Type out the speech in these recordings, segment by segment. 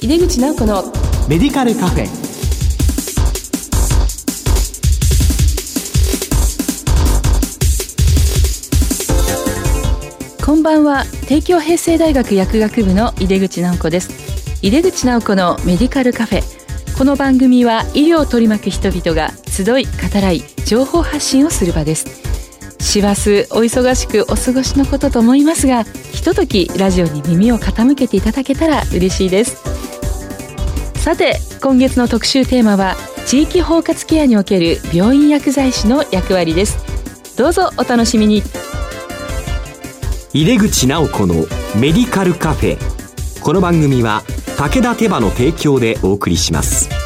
井出口直子のメディカルカフェ。こんばんは。帝京平成大学薬学部の井出口直子です。井出口直子のメディカルカフェ。この番組は医療を取り巻く人々が集い語らい情報発信をする場です師走お忙しくお過ごしのことと思いますがひとときラジオに耳を傾けていただけたら嬉しいです。さて今月の特集テーマは地域包括ケアにおける病院薬剤師の役割です。どうぞお楽しみに。井出口直子のメディカルカフェ。この番組は武田手羽の提供でお送りします。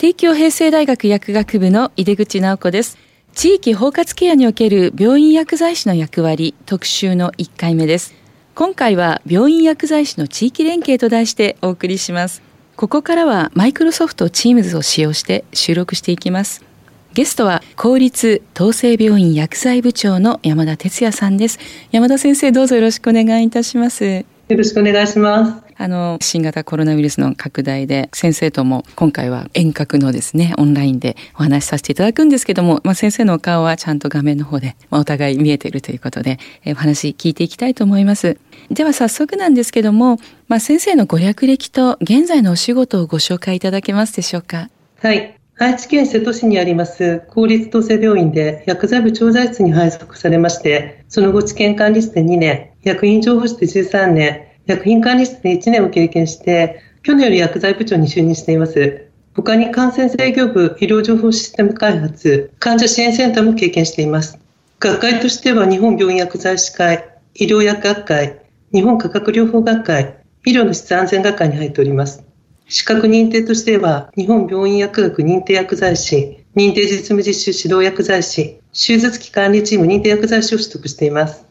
帝京平成大学薬学部の井出口直子です。地域包括ケアにおける病院薬剤師の役割特集の1回目です。今回は病院薬剤師の地域連携と題してお送りします。ここからはマイクロソフト Teams を使用して収録していきます。ゲストは公立統制病院薬剤部長の山田哲也さんです。山田先生どうぞよろしくお願いいたします。よろしくお願いします。あの、新型コロナウイルスの拡大で、先生とも今回は遠隔のですね、オンラインでお話しさせていただくんですけども、まあ、先生のお顔はちゃんと画面の方で、まあ、お互い見えているということで、えお話聞いていきたいと思います。では早速なんですけども、まあ、先生のご略歴と現在のお仕事をご紹介いただけますでしょうか？はい。愛知県瀬戸市にあります公立統制病院で薬剤部調剤室に配属されまして、その後治験管理室で2年、薬品情報室で13年、薬品管理室で1年を経験して、去年より薬剤部長に就任しています。他に感染制御部、医療情報システム開発、患者支援センターも経験しています。学会としては日本病院薬剤師会、医療薬学会、日本化学療法学会、医療の質安全学会に入っております。資格認定としては、日本病院薬学認定薬剤師、認定実務実習指導薬剤師、手術期管理チーム認定薬剤師を取得しています。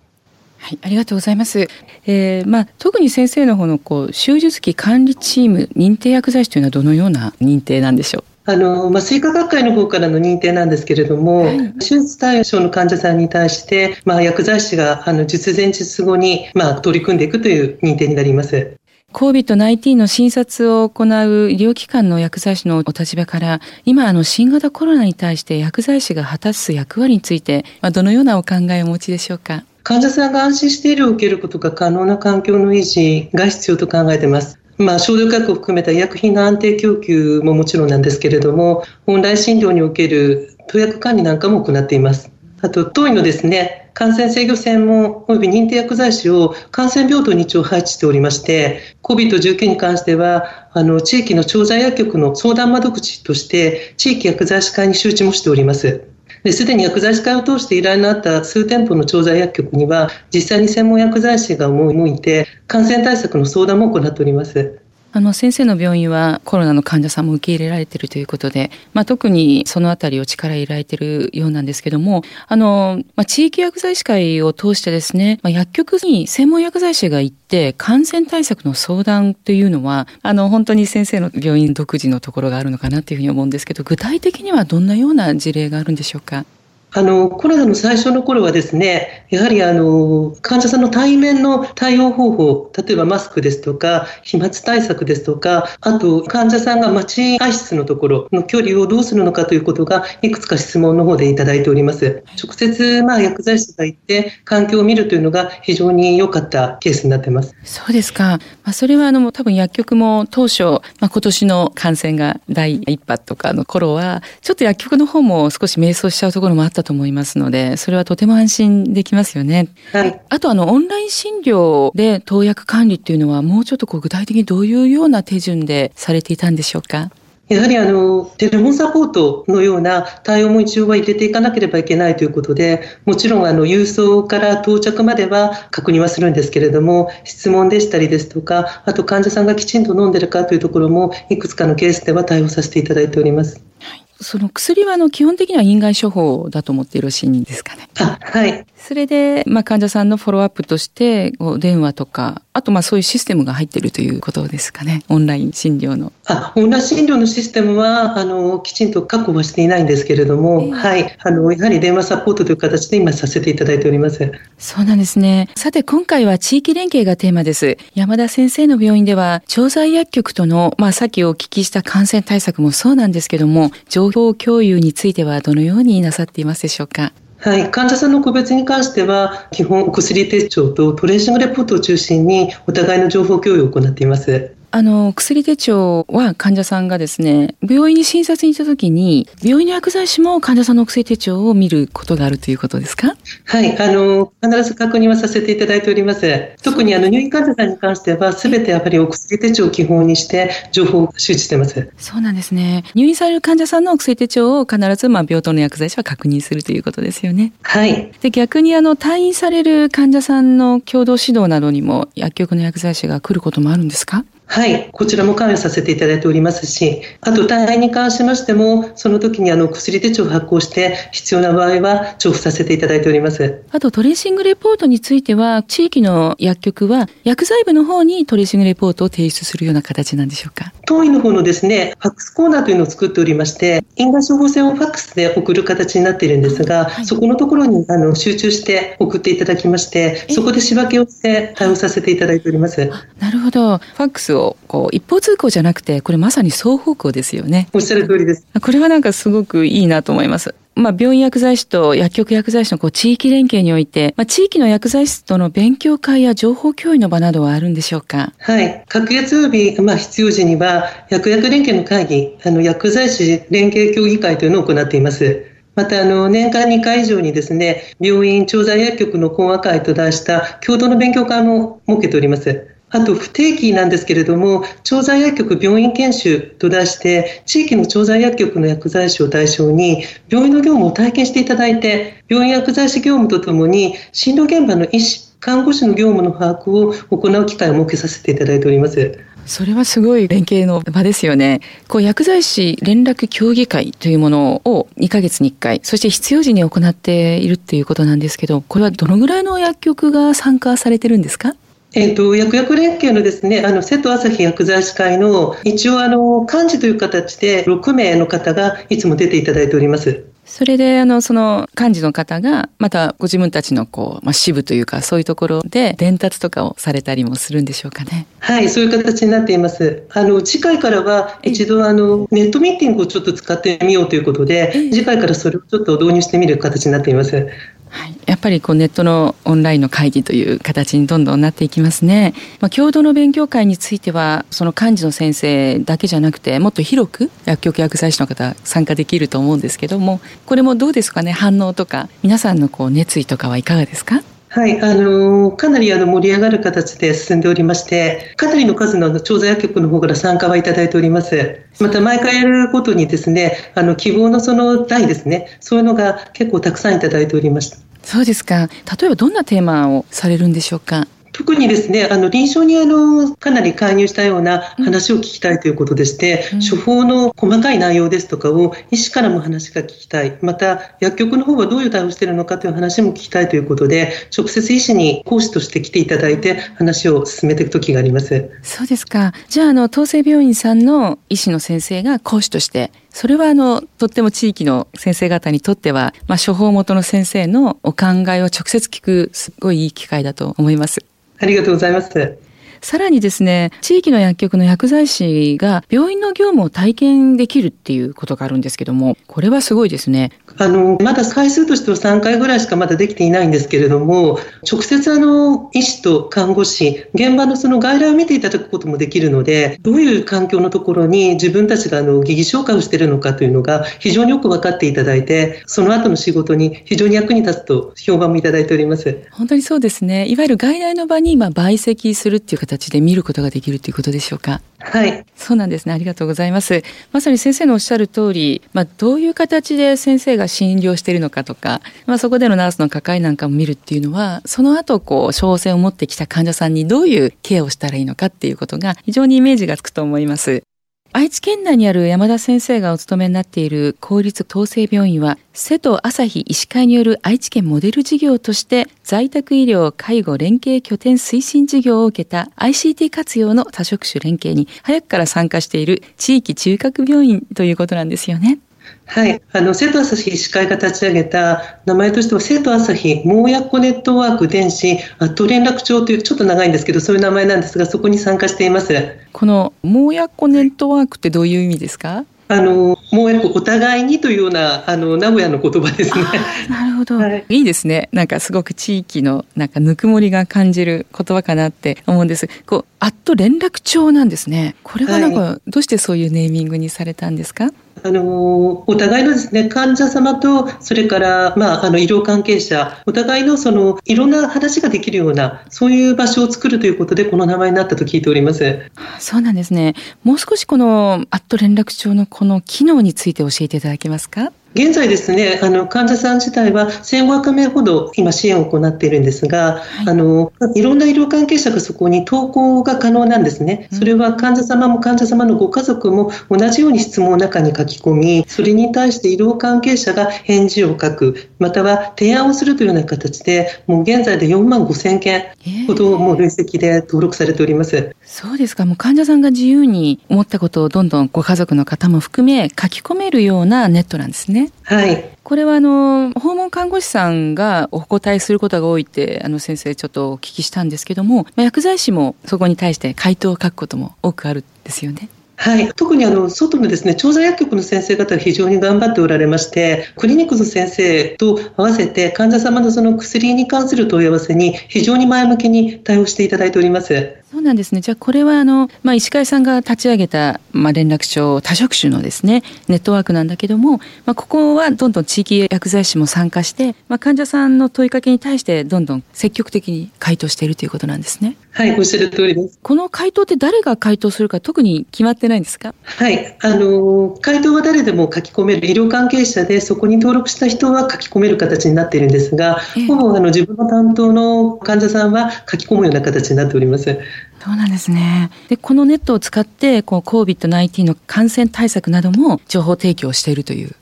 はい、ありがとうございます。えー、まあ特に先生の方のこう手術期管理チーム認定薬剤師というのはどのような認定なんでしょう？あの、麻酔科学会の方からの認定なんですけれども、はい、手術対象の患者さんに対して、まあ、薬剤師が、あの、術前術後に、まあ、取り組んでいくという認定になります。COVID-19 の診察を行う医療機関の薬剤師のお立場から、今、あの、新型コロナに対して薬剤師が果たす役割について、まあ、どのようなお考えをお持ちでしょうか？患者さんが安心して医療を受けることが可能な環境の維持が必要と考えています。まあ、消毒薬を含めた医薬品の安定供給ももちろんなんですけれども、オンライン診療における投薬管理なんかも行っています。あと、当院のですね、感染制御専門及び認定薬剤師を感染病棟に一応配置しておりまして、COVID-19 に関しては、あの、地域の調剤薬局の相談窓口として、地域薬剤師会に周知もしております。ですでに薬剤師会を通して依頼のあった数店舗の調剤薬局には、実際に専門薬剤師がもいて、感染対策の相談も行っております。あの先生の病院はコロナの患者さんも受け入れられているということで、まあ、特にそのあたりを力入れられているようなんですけども、あの、まあ、地域薬剤師会を通してですね、まあ、薬局に専門薬剤師が行って感染対策の相談というのは、あの、本当に先生の病院独自のところがあるのかなというふうに思うんですけど、具体的にはどんなような事例があるんでしょうか？あの、コロナの最初の頃はですね、やはりあの、患者さんの対面の対応方法、例えばマスクですとか、飛沫対策ですとか、あと患者さんが待合室のところの距離をどうするのかということが、いくつか質問の方でいただいております。直接、まあ、薬剤師が行って環境を見るというのが非常に良かったケースになってます。そうですか。まあ、それはあの、多分薬局も当初、まあ、今年の感染が第一波とかの頃は、ちょっと薬局の方も少し迷走しちゃうところもあったったと思いますので、それはとても安心できますよね。はい。あとあの、オンライン診療で投薬管理っていうのは、もうちょっとこう具体的にどういうような手順でされていたんでしょうか？やはりあのテレフォンサポートのような対応も一応は入れていかなければいけないということで、もちろんあの郵送から到着までは確認はするんですけれども、質問でしたりですとか、あと患者さんがきちんと飲んでるかというところも、いくつかのケースでは対応させていただいております。はいその薬はあの基本的には院外処方だと思ってよろしいんですかね。はい。それで、まあ、患者さんのフォローアップとして、お電話とか、あとまあそういうシステムが入っているということですかね。オンライン診療の。あ、オンライン診療のシステムは、あの、きちんと確保はしていないんですけれども、えー、はい。あの、やはり電話サポートという形で今させていただいております。そうなんですね。さて、今回は地域連携がテーマです。山田先生の病院では、調剤薬局との、まあ、さっきお聞きした感染対策もそうなんですけども、情報共有についてはどのようになさっていますでしょうか？はい、患者さんの個別に関しては、基本お薬手帳とトレーシングレポートを中心にお互いの情報共有を行っています。あの、薬手帳は患者さんがですね、病院に診察に行った時に、病院の薬剤師も患者さんの薬手帳を見ることがあるということですか？はい、あの、必ず確認はさせていただいております。特にあの、入院患者さんに関しては、すべてやっぱりお薬手帳を基本にして、情報を周知してます。そうなんですね。入院される患者さんのお薬手帳を必ず、まあ、病棟の薬剤師は確認するということですよね。はい。で、逆にあの、退院される患者さんの共同指導などにも、薬局の薬剤師が来ることもあるんですか？はい、こちらも関与させていただいておりますし、あと大変に関しましても、その時にあの薬手帳を発行して、必要な場合は重複させていただいております。あとトレーシングレポートについては、地域の薬局は薬剤部の方にトレーシングレポートを提出するような形なんでしょうか？当院の方のですね、ファックスコーナーというのを作っておりまして、因果処方箋をファックスで送る形になっているんですが、はい、そこのところにあの集中して送っていただきまして、そこで仕分けをして対応させていただいております。なるほど。ファックスをこう一方通行じゃなくて、これまさに双方向ですよね。おっしゃる通りです。これはなんかすごくいいなと思います。まあ、病院薬剤師と薬局薬剤師のこう地域連携において、まあ、地域の薬剤師との勉強会や情報共有の場などはあるんでしょうか？はい。各月曜日、まあ、必要時には、薬薬連携の会議、あの、薬剤師連携協議会というのを行っています。また、あの、年間2回以上にですね、病院調剤薬局の講話会と題した共同の勉強会も設けております。あと不定期なんですけれども、調剤薬局病院研修と出して、地域の調剤薬局の薬剤師を対象に、病院の業務を体験していただいて、病院薬剤師業務とともに、診療現場の医師、看護師の業務の把握を行う機会を設けさせていただいております。それはすごい連携の場ですよね。こう薬剤師連絡協議会というものを2ヶ月に1回、そして必要時に行っているっていうことなんですけど、これはどのぐらいの薬局が参加されてるんですか？えっ、ー、と、薬薬連携のですね、あの、瀬戸朝日薬剤師会の、一応あの、幹事という形で6名の方がいつも出ていただいております。それで、あの、その幹事の方が、またご自分たちのこう、まあ、支部というか、そういうところで伝達とかをされたりもするんでしょうかね。はい、そういう形になっています。あの、次回からは一度、あの、ネットミーティングをちょっと使ってみようということで、次回からそれをちょっと導入してみる形になっています。はい、やっぱりこうネットのオンラインの会議という形にどんどんなっていきますね。まあ、共同の勉強会についてはその幹事の先生だけじゃなくてもっと広く薬局薬剤師の方参加できると思うんですけどもこれもどうですかね？反応とか皆さんのこう熱意とかはいかがですか？はい、あのかなりあの盛り上がる形で進んでおりまして、かなりの数の調査薬局の方から参加はいただいております。また毎回やるごとにですね、あの希望のその題ですね、そういうのが結構たくさんいただいておりました。そうですか。例えばどんなテーマをされるんでしょうか？特にですね、あの臨床にあのかなり介入したような話を聞きたいということでして、うん、処方の細かい内容ですとかを医師からも話が聞きたい、また薬局の方はどういう対応しているのかという話も聞きたいということで、直接医師に講師として来ていただいて話を進めていく時があります。そうですか。じゃあ、あの、東生病院さんの医師の先生が講師としてそれはあのとっても地域の先生方にとっては、まあ、処方元の先生のお考えを直接聞くすごいいい機会だと思います。ありがとうございます。さらにですね、地域の薬局の薬剤師が病院の業務を体験できるっていうことがあるんですけども、これはすごいですね。あの、まだ回数としては3回ぐらいしかまだできていないんですけれども、直接あの、医師と看護師、現場のその外来を見ていただくこともできるので、どういう環境のところに自分たちがあの、疑義紹介をしているのかというのが非常によく分かっていただいて、その後の仕事に非常に役に立つと評判もいただいております。本当にそうですね。いわゆる外来の場に今、倍積するっていう形形で見ることができるということでしょうか？はい。そうなんですね。ありがとうございます。まさに先生のおっしゃる通り、まあ、どういう形で先生が診療しているのかとか、まあ、そこでのナースの抱えなんかも見るっていうのは、その後、こう、症状を持ってきた患者さんにどういうケアをしたらいいのかっていうことが非常にイメージがつくと思います。愛知県内にある山田先生がお勤めになっている公立統制病院は、瀬戸朝日医師会による愛知県モデル事業として、在宅医療介護連携拠点推進事業を受けた ICT 活用の多職種連携に早くから参加している地域中核病院ということなんですよね。はい、あの生徒朝日医師会が立ち上げた名前としては生徒朝日盲薬ネットワーク電子アット連絡帳というちょっと長いんですけどそういう名前なんですがそこに参加していますこの盲薬ネットワークってどういう意味ですか？あの、もうお互いにというような、あの、名古屋の言葉ですね。なるほど、はい。いいですね。なんかすごく地域の、なんかぬくもりが感じる言葉かなって思うんです。こう、アット連絡帳なんですね。これはなんか、どうしてそういうネーミングにされたんですか？あのお互いのですね患者様とそれから、まあ、あの医療関係者お互いのそのいろんな話ができるようなそういう場所を作るということでこの名前になったと聞いております。そうなんですね。もう少しこのアット連絡帳のこの機能について教えていただけますか？現在ですね、あの患者さん自体は1500名ほど今支援を行っているんですが、はい、あのいろんな医療関係者がそこに投稿が可能なんですね。それは患者様も患者様のご家族も同じように質問を中に書き込み、それに対して医療関係者が返事を書く、または提案をするというような形で、もう現在で4万5000件ほどもう累積で登録されております。えー、そうですか。もう患者さんが自由に思ったことをどんどんご家族の方も含め書き込めるようなネットなんですね。はい。これはあの訪問看護師さんがお答えすることが多いってあの先生ちょっとお聞きしたんですけども、まあ、薬剤師もそこに対して回答を書くことも多くあるんですよね。はい、特にあの外のですね調剤薬局の先生方が非常に頑張っておられましてクリニックの先生と合わせて患者様のその薬に関する問い合わせに非常に前向きに対応していただいております。そうなんですね。じゃあこれはあの、まあ、医師会さんが立ち上げた、まあ、連絡帳多職種のですねネットワークなんだけども、まあ、ここはどんどん地域薬剤師も参加して、まあ、患者さんの問いかけに対してどんどん積極的に回答しているということなんですね。はい、おっしゃる通りです。この回答って誰が回答するか特に決まってないんですか？はい、あの回答は誰でも書き込める医療関係者でそこに登録した人は書き込める形になっているんですが、ほぼあの自分の担当の患者さんは書き込むような形になっております。そうなんですね。で、このネットを使って、こう、COVID-19 の感染対策なども情報提供しているという。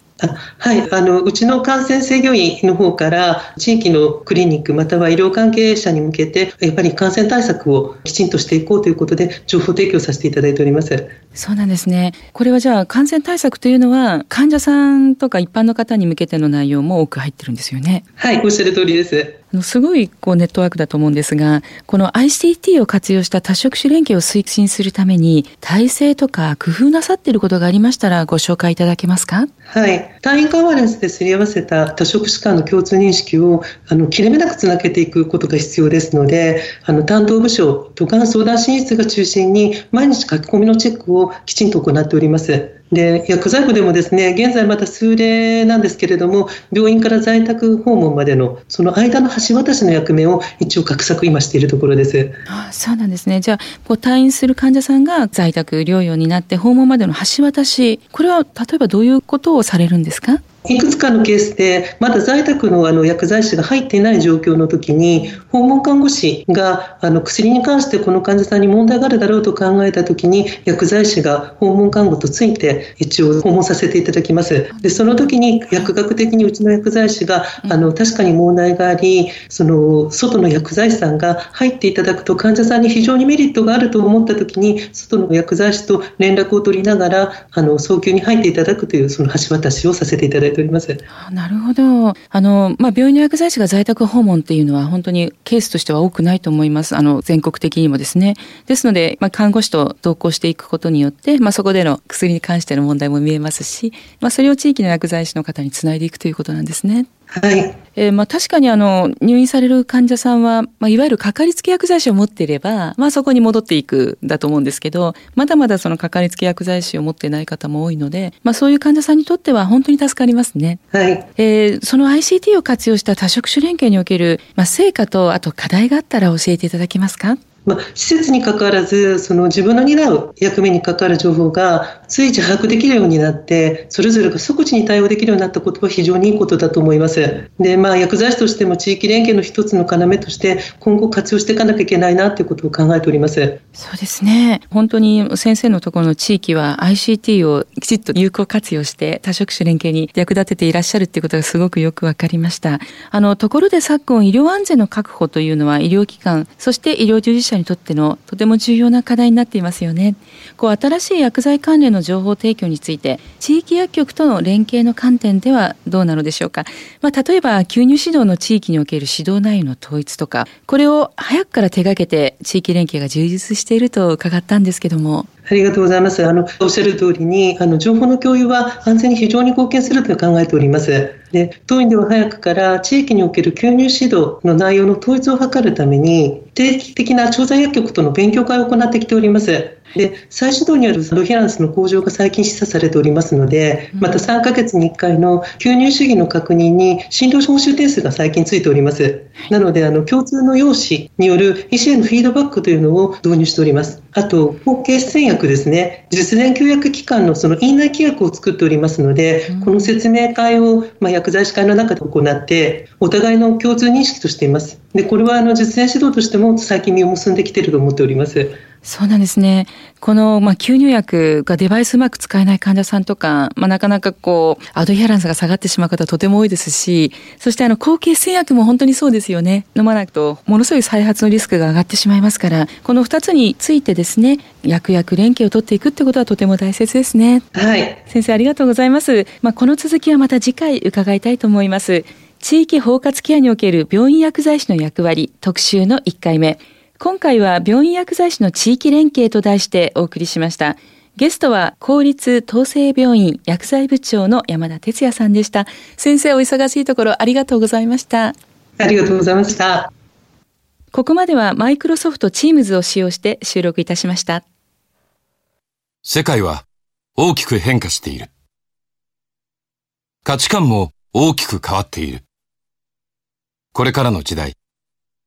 はい、あのうちの感染制御院の方から地域のクリニックまたは医療関係者に向けてやっぱり感染対策をきちんとしていこうということで情報提供させていただいております。そうなんですね。これはじゃあ感染対策というのは患者さんとか一般の方に向けての内容も多く入ってるんですよね。はいおっしゃる通りですすごいこうネットワークだと思うんですが、この ICT を活用した多職種連携を推進するために、体制とか工夫なさっていることがありましたらご紹介いただけますか？はい。単位カバレンスですり合わせた多職種間の共通認識をあの切れ目なくつなげていくことが必要ですので、あの担当部署、都間相談支室が中心に毎日書き込みのチェックをきちんと行っております。で薬剤部でもですね現在また数例なんですけれども病院から在宅訪問までのその間の橋渡しの役目を一応画策今しているところです。あそうなんですね。じゃあこう退院する患者さんが在宅療養になって訪問までの橋渡しこれは例えばどういうことをされるんですか？いくつかのケースで、まだ在宅のあの薬剤師が入っていない状況の時に、訪問看護師があの薬に関してこの患者さんに問題があるだろうと考えた時に、薬剤師が訪問看護とついて一応訪問させていただきます。で、その時に薬学的にうちの薬剤師が、あの、確かに問題があり、その、外の薬剤師さんが入っていただくと患者さんに非常にメリットがあると思った時に、外の薬剤師と連絡を取りながら、あの、早急に入っていただくという、その橋渡しをさせていただいております。なるほど。あの、まあ、病院の薬剤師が在宅訪問っていうのは本当にケースとしては多くないと思います。あの、全国的にもですね。ですので、まあ、看護師と同行していくことによって、まあ、そこでの薬に関しての問題も見えますし、まあ、それを地域の薬剤師の方につないでいくということなんですね。はい。えー、まあ確かにあの入院される患者さんは、まあ、いわゆるかかりつけ薬剤師を持っていれば、まあそこに戻っていくだと思うんですけど、まだまだそのかかりつけ薬剤師を持っていない方も多いので、まあそういう患者さんにとっては本当に助かりますね。はい。えー、その ICT を活用した多職種連携における、まあ成果とあと課題があったら教えていただけますか？まあ、施設にかかわらず、その自分の担う役目に関わる情報が随時把握できるようになって、それぞれが即時に対応できるようになったことは非常にいいことだと思います。で、まあ、薬剤師としても地域連携の一つの要として、今後活用していかなきゃいけないなということを考えております。そうですね。本当に先生のところの地域は ICT をきちっと有効活用して多職種連携に役立てていらっしゃるっていうことがすごくよくわかりました。あの、ところで昨今医療安全の確保というのは医療機関、そして医療従事者にとってのとても重要な課題になっていますよね。こう新しい薬剤関連の情報提供について地域薬局との連携の観点ではどうなのでしょうか。まあ、例えば吸入指導の地域における指導内容の統一とか、これを早くから手がけて地域連携が充実していると伺ったんですけども。ありがとうございます。あの、おっしゃる通りに、あの、情報の共有は安全に非常に貢献すると考えております。で、当院では早くから地域における吸入指導の内容の統一を図るために、定期的な調剤薬局との勉強会を行ってきております。で、再始動によるドヒランスの向上が最近示唆されておりますので、また3ヶ月に1回の吸入主義の確認に診療報酬点数が最近ついております。なので、あの、共通の用紙による医師へのフィードバックというのを導入しております。あと、後継出演薬ですね、実年休薬機関のその院内規約を作っておりますので、この説明会を、まあ、薬剤師会の中で行って、お互いの共通認識としています。で、これはあの実演指導としても最近実を結んできていると思っております。そうなんですね。この、まあ、吸入薬がデバイスうまく使えない患者さんとか、まあ、なかなかこう、アドヒアランスが下がってしまう方とても多いですし、そしてあの、抗血栓薬も本当にそうですよね。飲まないと、ものすごい再発のリスクが上がってしまいますから、この二つについてですね、薬薬連携を取っていくってことはとても大切ですね。はい。先生ありがとうございます。まあ、この続きはまた次回伺いたいと思います。地域包括ケアにおける病院薬剤師の役割特集の1回目。今回は病院薬剤師の地域連携と題してお送りしました。ゲストは公立統制病院薬剤部長の山田哲也さんでした。先生お忙しいところありがとうございました。ありがとうございました。ここまではマイクロソフトチームズを使用して収録いたしました。世界は大きく変化している。価値観も大きく変わっている。これからの時代、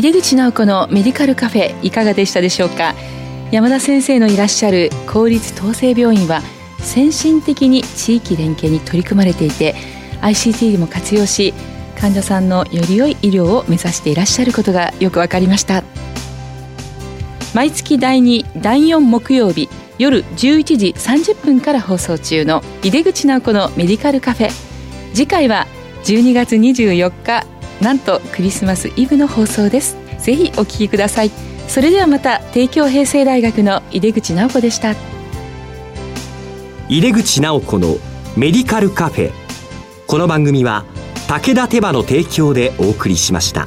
井出口直子のメディカルカフェいかがでしたでしょうか？山田先生のいらっしゃる公立統制病院は先進的に地域連携に取り組まれていて ICT でも活用し患者さんのより良い医療を目指していらっしゃることがよくわかりました。毎月第2第4木曜日夜11時30分から放送中の井出口直子のメディカルカフェ。次回は12月24日なんとクリスマスイブの放送ですぜひお聞きくださいそれではまた帝京平成大学の井出口直子でした井出口直子のメディカルカフェこの番組は武田手羽の提供でお送りしました。